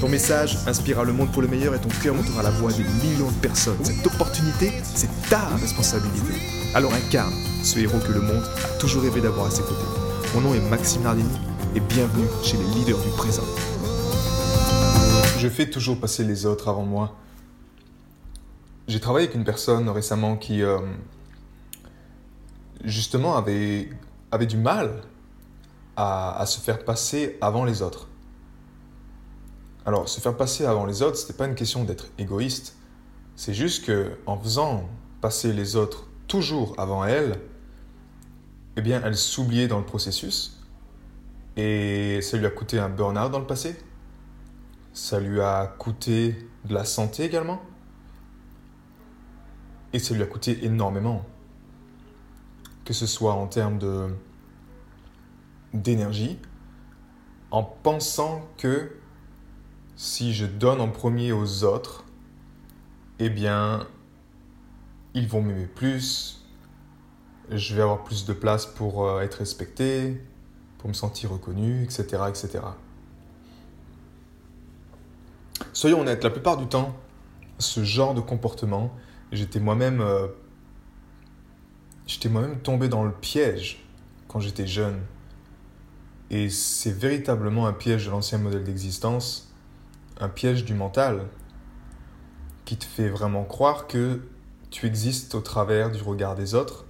Ton message inspirera le monde pour le meilleur et ton cœur montera la voix des millions de personnes. Cette opportunité, c'est ta responsabilité. Alors incarne ce héros que le monde a toujours rêvé d'avoir à ses côtés. Mon nom est Maxime Nardini et bienvenue chez les leaders du présent. Je fais toujours passer les autres avant moi. J'ai travaillé avec une personne récemment qui, euh, justement, avait, avait du mal à, à se faire passer avant les autres. Alors, se faire passer avant les autres, ce n'était pas une question d'être égoïste. C'est juste que en faisant passer les autres toujours avant elle, eh bien, elle s'oubliait dans le processus. Et ça lui a coûté un burn-out dans le passé. Ça lui a coûté de la santé également. Et ça lui a coûté énormément. Que ce soit en termes d'énergie, en pensant que si je donne en premier aux autres, eh bien, ils vont m'aimer plus, je vais avoir plus de place pour euh, être respecté, pour me sentir reconnu, etc., etc. Soyons honnêtes, la plupart du temps, ce genre de comportement, j'étais moi-même, euh, j'étais moi-même tombé dans le piège quand j'étais jeune. Et c'est véritablement un piège de l'ancien modèle d'existence un piège du mental qui te fait vraiment croire que tu existes au travers du regard des autres.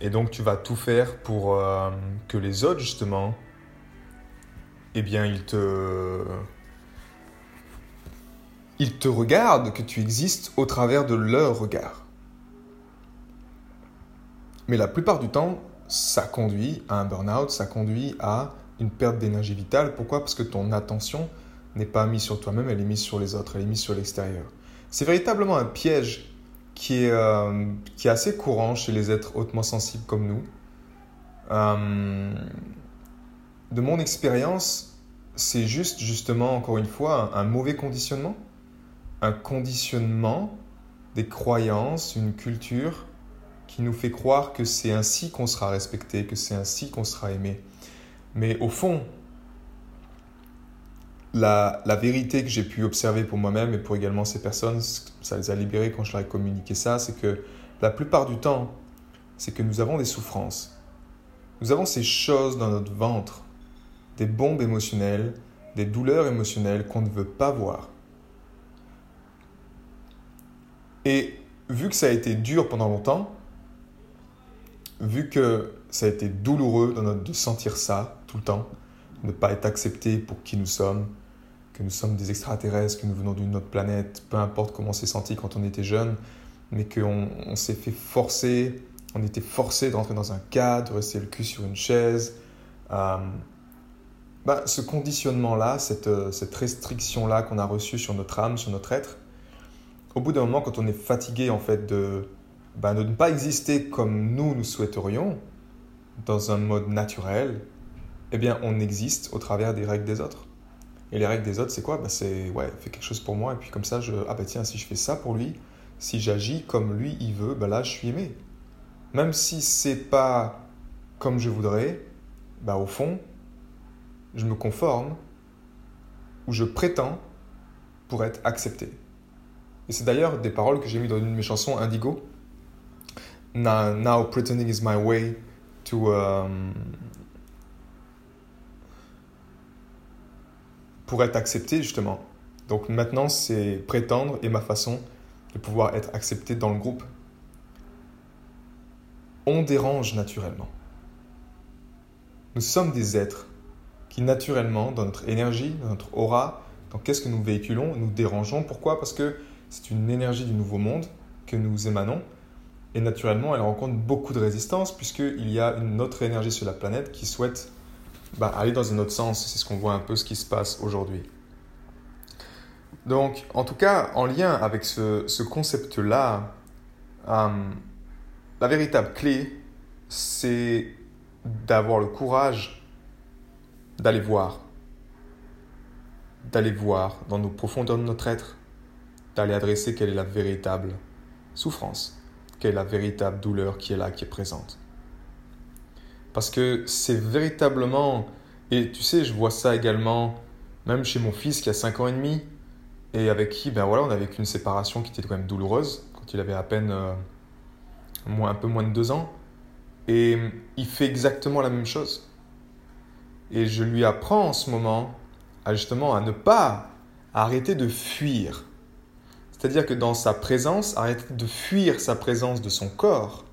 Et donc tu vas tout faire pour euh, que les autres, justement, eh bien, ils te... Ils te regardent, que tu existes au travers de leur regard. Mais la plupart du temps, ça conduit à un burn-out, ça conduit à une perte d'énergie vitale. Pourquoi? Parce que ton attention n'est pas mise sur toi-même, elle est mise sur les autres, elle est mise sur l'extérieur. C'est véritablement un piège qui est, euh, qui est assez courant chez les êtres hautement sensibles comme nous. Euh, de mon expérience, c'est juste, justement, encore une fois, un, un mauvais conditionnement. Un conditionnement des croyances, une culture qui nous fait croire que c'est ainsi qu'on sera respecté, que c'est ainsi qu'on sera aimé. Mais au fond, la, vérité que j'ai pu observer pour moi-même et pour également ces personnes, ça les a libérés quand je leur ai communiqué ça, c'est que la plupart du temps, c'est que nous avons des souffrances. Nous avons ces choses dans notre ventre, des bombes émotionnelles, des douleurs émotionnelles qu'on ne veut pas voir. Et vu que ça a été dur pendant longtemps, vu que ça a été douloureux de sentir ça tout le temps, ne pas être accepté pour qui nous sommes, que nous sommes des extraterrestres, que nous venons d'une autre planète, peu importe comment on s'est senti quand on était jeune, mais qu'on on, s'est fait forcer, on était forcé de rentrer dans un cadre, de rester le cul sur une chaise. Euh, bah, ce conditionnement-là, cette, euh, cette restriction-là qu'on a reçue sur notre âme, sur notre être, au bout d'un moment, quand on est fatigué en fait de, bah, de ne pas exister comme nous nous souhaiterions, dans un mode naturel, eh bien on existe au travers des règles des autres. Et les règles des autres, c'est quoi? Bah, C'est, ouais, fais quelque chose pour moi, et puis comme ça, je, ah bah tiens, si je fais ça pour lui, si j'agis comme lui, il veut, bah là, je suis aimé. Même si c'est pas comme je voudrais, bah au fond, je me conforme, ou je prétends pour être accepté. Et c'est d'ailleurs des paroles que j'ai mis dans une de mes chansons, Indigo. Now, now pretending is my way to... Um, pour être accepté justement. Donc maintenant, c'est prétendre et ma façon de pouvoir être accepté dans le groupe. On dérange naturellement. Nous sommes des êtres qui naturellement, dans notre énergie, dans notre aura, dans qu'est-ce que nous véhiculons, nous dérangeons. Pourquoi? Parce que c'est une énergie du nouveau monde que nous émanons. Et naturellement, elle rencontre beaucoup de résistance puisqu'il y a une autre énergie sur la planète qui souhaite bah, aller dans un autre sens. C'est ce qu'on voit un peu ce qui se passe aujourd'hui. Donc, en tout cas, en lien avec ce, concept-là, euh, la véritable clé, c'est d'avoir le courage d'aller voir, d'aller voir dans nos profondeurs de notre être, d'aller adresser quelle est la véritable souffrance, quelle est la véritable douleur qui est là, qui est présente. Parce que c'est véritablement, et tu sais, je vois ça également, même chez mon fils qui a 5 ans et demi, et avec qui, ben voilà, on a vécu une séparation qui était quand même douloureuse, quand il avait à peine euh, un peu moins de 2 ans. Et il fait exactement la même chose. Et je lui apprends en ce moment à justement à ne pas arrêter de fuir. C'est-à-dire que dans sa présence, arrêter de fuir sa présence de son corps,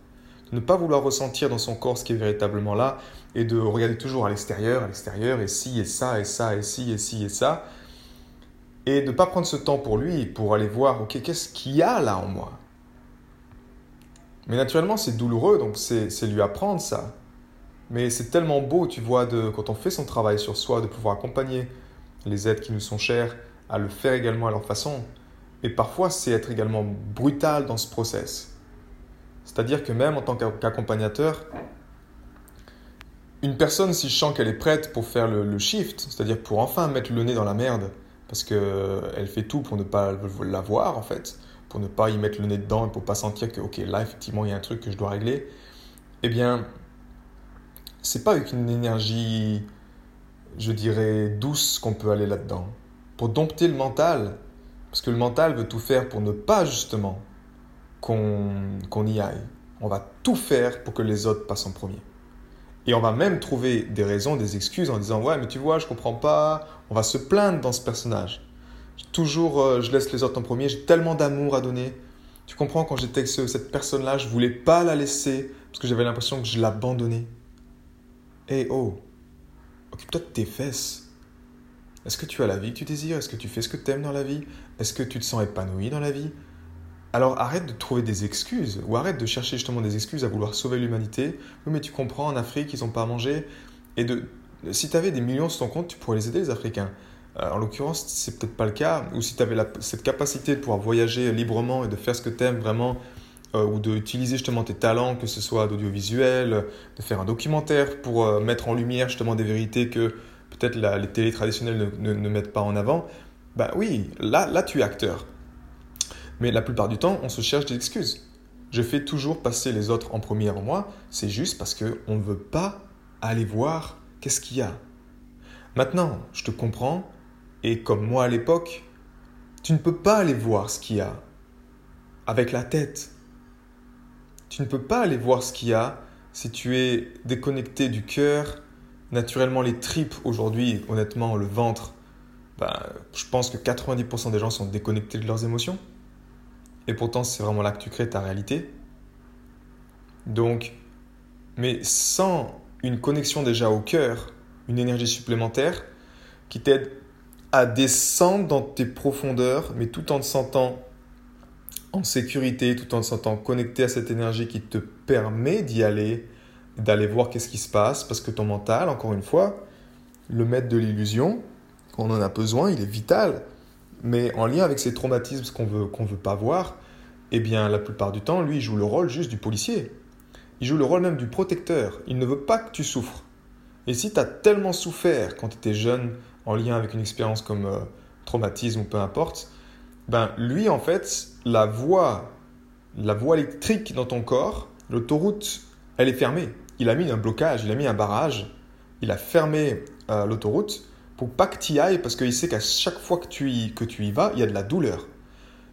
ne pas vouloir ressentir dans son corps ce qui est véritablement là, et de regarder toujours à l'extérieur, à l'extérieur, et ci, et ça, et ça, et ci, et ci, et ça, et de ne pas prendre ce temps pour lui, pour aller voir, ok, qu'est-ce qu'il y a là en moi? Mais naturellement, c'est douloureux, donc c'est lui apprendre ça. Mais c'est tellement beau, tu vois, de, quand on fait son travail sur soi, de pouvoir accompagner les êtres qui nous sont chers à le faire également à leur façon. Et parfois, c'est être également brutal dans ce process. C'est-à-dire que même en tant qu'accompagnateur, une personne, si je sens qu'elle est prête pour faire le, shift, c'est-à-dire pour enfin mettre le nez dans la merde, parce qu'elle fait tout pour ne pas la voir en fait, pour ne pas y mettre le nez dedans et pour pas sentir que, ok, là effectivement il y a un truc que je dois régler, eh bien, c'est pas avec une énergie, je dirais, douce qu'on peut aller là-dedans. Pour dompter le mental, parce que le mental veut tout faire pour ne pas justement qu'on y aille. On va tout faire pour que les autres passent en premier. Et on va même trouver des raisons, des excuses en disant Ouais, mais tu vois, je comprends pas. On va se plaindre dans ce personnage. Toujours, euh, je laisse les autres en premier. J'ai tellement d'amour à donner. Tu comprends, quand j'étais avec cette personne-là, je voulais pas la laisser parce que j'avais l'impression que je l'abandonnais. Eh oh, occupe-toi de tes fesses. Est-ce que tu as la vie que tu désires? Est-ce que tu fais ce que tu aimes dans la vie? Est-ce que tu te sens épanoui dans la vie? Alors arrête de trouver des excuses ou arrête de chercher justement des excuses à vouloir sauver l'humanité. Oui, mais tu comprends, en Afrique, ils n'ont pas à manger. Et de, si tu avais des millions sur ton compte, tu pourrais les aider, les Africains. Euh, en l'occurrence, c'est peut-être pas le cas. Ou si tu avais cette capacité de pouvoir voyager librement et de faire ce que tu aimes vraiment, euh, ou d'utiliser justement tes talents, que ce soit d'audiovisuel, de faire un documentaire pour euh, mettre en lumière justement des vérités que peut-être les télés traditionnelles ne, mettent pas en avant, bah oui, là, là tu es acteur. Mais la plupart du temps, on se cherche des excuses. Je fais toujours passer les autres en premier en moi, c'est juste parce qu'on ne veut pas aller voir qu'est-ce qu'il y a. Maintenant, je te comprends, et comme moi à l'époque, tu ne peux pas aller voir ce qu'il y a avec la tête. Tu ne peux pas aller voir ce qu'il y a si tu es déconnecté du cœur naturellement les tripes aujourd'hui, honnêtement, le ventre, bah, je pense que 90% des gens sont déconnectés de leurs émotions. Et pourtant, c'est vraiment là que tu crées ta réalité. Donc, mais sans une connexion déjà au cœur, une énergie supplémentaire qui t'aide à descendre dans tes profondeurs, mais tout en te sentant en sécurité, tout en te sentant connecté à cette énergie qui te permet d'y aller, d'aller voir qu'est-ce qui se passe, parce que ton mental, encore une fois, le maître de l'illusion, quand on en a besoin, il est vital. Mais en lien avec ces traumatismes qu'on veut, qu'on veut pas voir, eh bien, la plupart du temps, lui, il joue le rôle juste du policier. Il joue le rôle même du protecteur. Il ne veut pas que tu souffres. Et si tu as tellement souffert quand tu étais jeune, en lien avec une expérience comme euh, traumatisme ou peu importe, ben lui, en fait, la voie, la voie électrique dans ton corps, l'autoroute, elle est fermée il a mis un blocage, il a mis un barrage, il a fermé euh, l'autoroute pour pas que tu y ailles parce qu'il sait qu'à chaque fois que tu, y, vas, il y a de la douleur.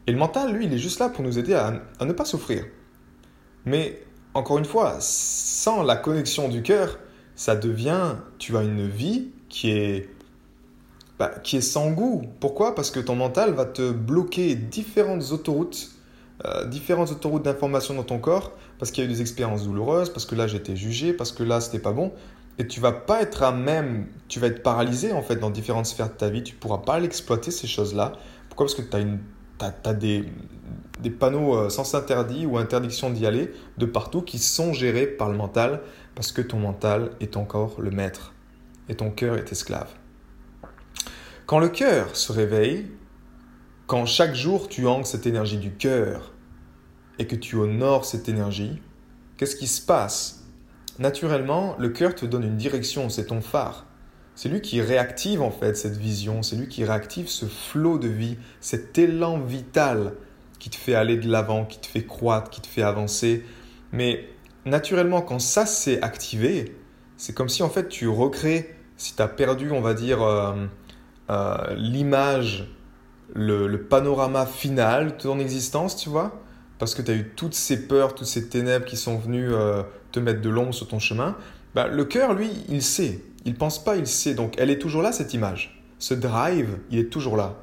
Et le mental, lui, il est juste là pour nous aider à, ne pas souffrir. Mais encore une fois, sans la connexion du cœur, ça devient, tu as une vie qui est, bah, qui est sans goût. Pourquoi? Parce que ton mental va te bloquer différentes autoroutes euh, différentes autoroutes d'information dans ton corps parce qu'il y a eu des expériences douloureuses, parce que là j'étais jugé, parce que là c'était pas bon. Et tu vas pas être à même, tu vas être paralysé en fait dans différentes sphères de ta vie. Tu pourras pas l'exploiter ces choses-là. Pourquoi? Parce que tu as, des, des panneaux euh, sans interdit ou interdiction d'y aller de partout qui sont gérés par le mental parce que ton mental est encore le maître et ton cœur est esclave. Quand le cœur se réveille, quand chaque jour tu ancres cette énergie du cœur et que tu honores cette énergie, qu'est-ce qui se passe? Naturellement, le cœur te donne une direction, c'est ton phare. C'est lui qui réactive en fait cette vision, c'est lui qui réactive ce flot de vie, cet élan vital qui te fait aller de l'avant, qui te fait croître, qui te fait avancer. Mais naturellement, quand ça s'est activé, c'est comme si en fait tu recrées, si tu as perdu, on va dire, euh, euh, l'image, le, panorama final de ton existence, tu vois, parce que tu as eu toutes ces peurs, toutes ces ténèbres qui sont venues euh, te mettre de l'ombre sur ton chemin, bah, le cœur, lui, il sait. Il pense pas, il sait. Donc elle est toujours là, cette image. Ce drive, il est toujours là.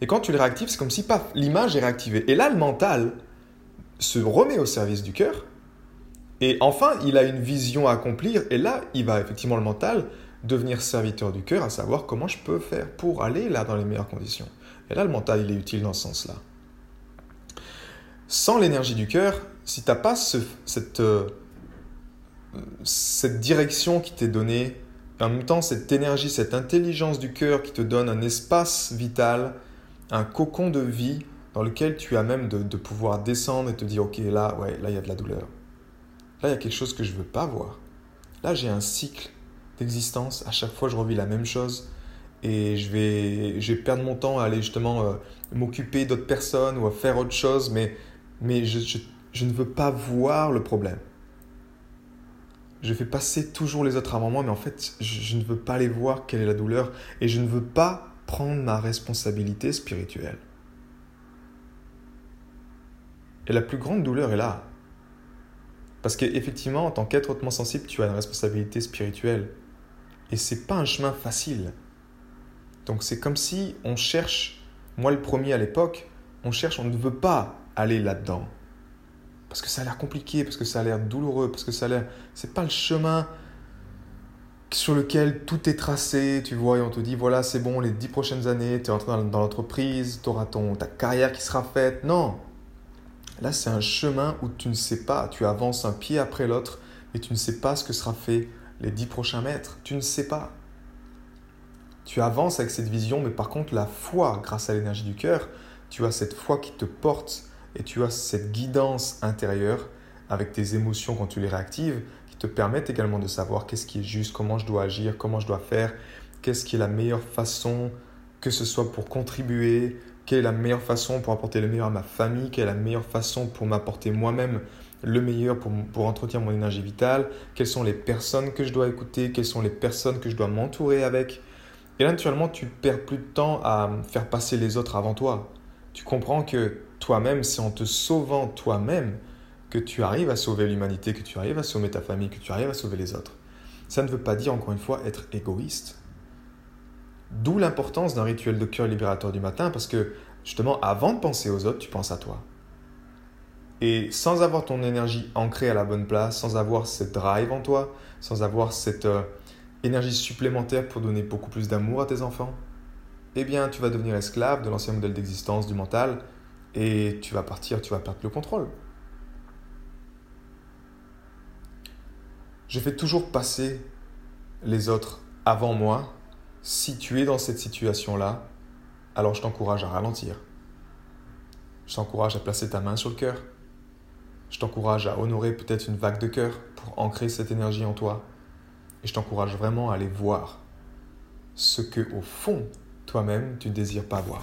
Et quand tu le réactives, c'est comme si paf, l'image est réactivée. Et là, le mental se remet au service du cœur. Et enfin, il a une vision à accomplir. Et là, il va effectivement, le mental, devenir serviteur du cœur, à savoir comment je peux faire pour aller là dans les meilleures conditions. Et là, le mental, il est utile dans ce sens-là. Sans l'énergie du cœur, si tu n'as pas cette, euh, cette direction qui t'est donnée, en même temps cette énergie, cette intelligence du cœur qui te donne un espace vital, un cocon de vie dans lequel tu as même de, pouvoir descendre et te dire, ok, là, ouais, là, il y a de la douleur. Là, il y a quelque chose que je ne veux pas voir. Là, j'ai un cycle d'existence. À chaque fois, je revis la même chose et je vais, je vais perdre mon temps à aller justement euh, m'occuper d'autres personnes ou à faire autre chose, mais, mais je, je, ne veux pas voir le problème. Je fais passer toujours les autres avant moi, mais en fait, je, je ne veux pas les voir, quelle est la douleur, et je ne veux pas prendre ma responsabilité spirituelle. Et la plus grande douleur est là. Parce qu'effectivement, en tant qu'être hautement sensible, tu as une responsabilité spirituelle. Et c'est pas un chemin facile. Donc c'est comme si on cherche, moi le premier à l'époque, on cherche, on ne veut pas aller là-dedans. Parce que ça a l'air compliqué, parce que ça a l'air douloureux, parce que ça a l'air. C'est pas le chemin sur lequel tout est tracé, tu vois, et on te dit voilà, c'est bon, les dix prochaines années, tu es rentré dans, l'entreprise, tu auras ton, ta carrière qui sera faite. Non Là, c'est un chemin où tu ne sais pas, tu avances un pied après l'autre, et tu ne sais pas ce que sera fait les dix prochains mètres. Tu ne sais pas. Tu avances avec cette vision, mais par contre, la foi, grâce à l'énergie du cœur, tu as cette foi qui te porte et tu as cette guidance intérieure avec tes émotions quand tu les réactives qui te permettent également de savoir qu'est-ce qui est juste, comment je dois agir, comment je dois faire, qu'est-ce qui est la meilleure façon, que ce soit pour contribuer, quelle est la meilleure façon pour apporter le meilleur à ma famille, quelle est la meilleure façon pour m'apporter moi-même le meilleur pour, pour entretenir mon énergie vitale, quelles sont les personnes que je dois écouter, quelles sont les personnes que je dois m'entourer avec. Et là, naturellement, tu perds plus de temps à faire passer les autres avant toi. Tu comprends que toi-même, c'est en te sauvant toi-même que tu arrives à sauver l'humanité, que tu arrives à sauver ta famille, que tu arrives à sauver les autres. Ça ne veut pas dire, encore une fois, être égoïste. D'où l'importance d'un rituel de cœur libérateur du matin, parce que justement, avant de penser aux autres, tu penses à toi. Et sans avoir ton énergie ancrée à la bonne place, sans avoir cette drive en toi, sans avoir cette euh, énergie supplémentaire pour donner beaucoup plus d'amour à tes enfants, eh bien, tu vas devenir esclave de l'ancien modèle d'existence du mental et tu vas partir, tu vas perdre le contrôle. Je fais toujours passer les autres avant moi. Si tu es dans cette situation-là, alors je t'encourage à ralentir. Je t'encourage à placer ta main sur le cœur. Je t'encourage à honorer peut-être une vague de cœur pour ancrer cette énergie en toi. Et je t'encourage vraiment à aller voir ce que, au fond, toi-même, tu ne désires pas voir.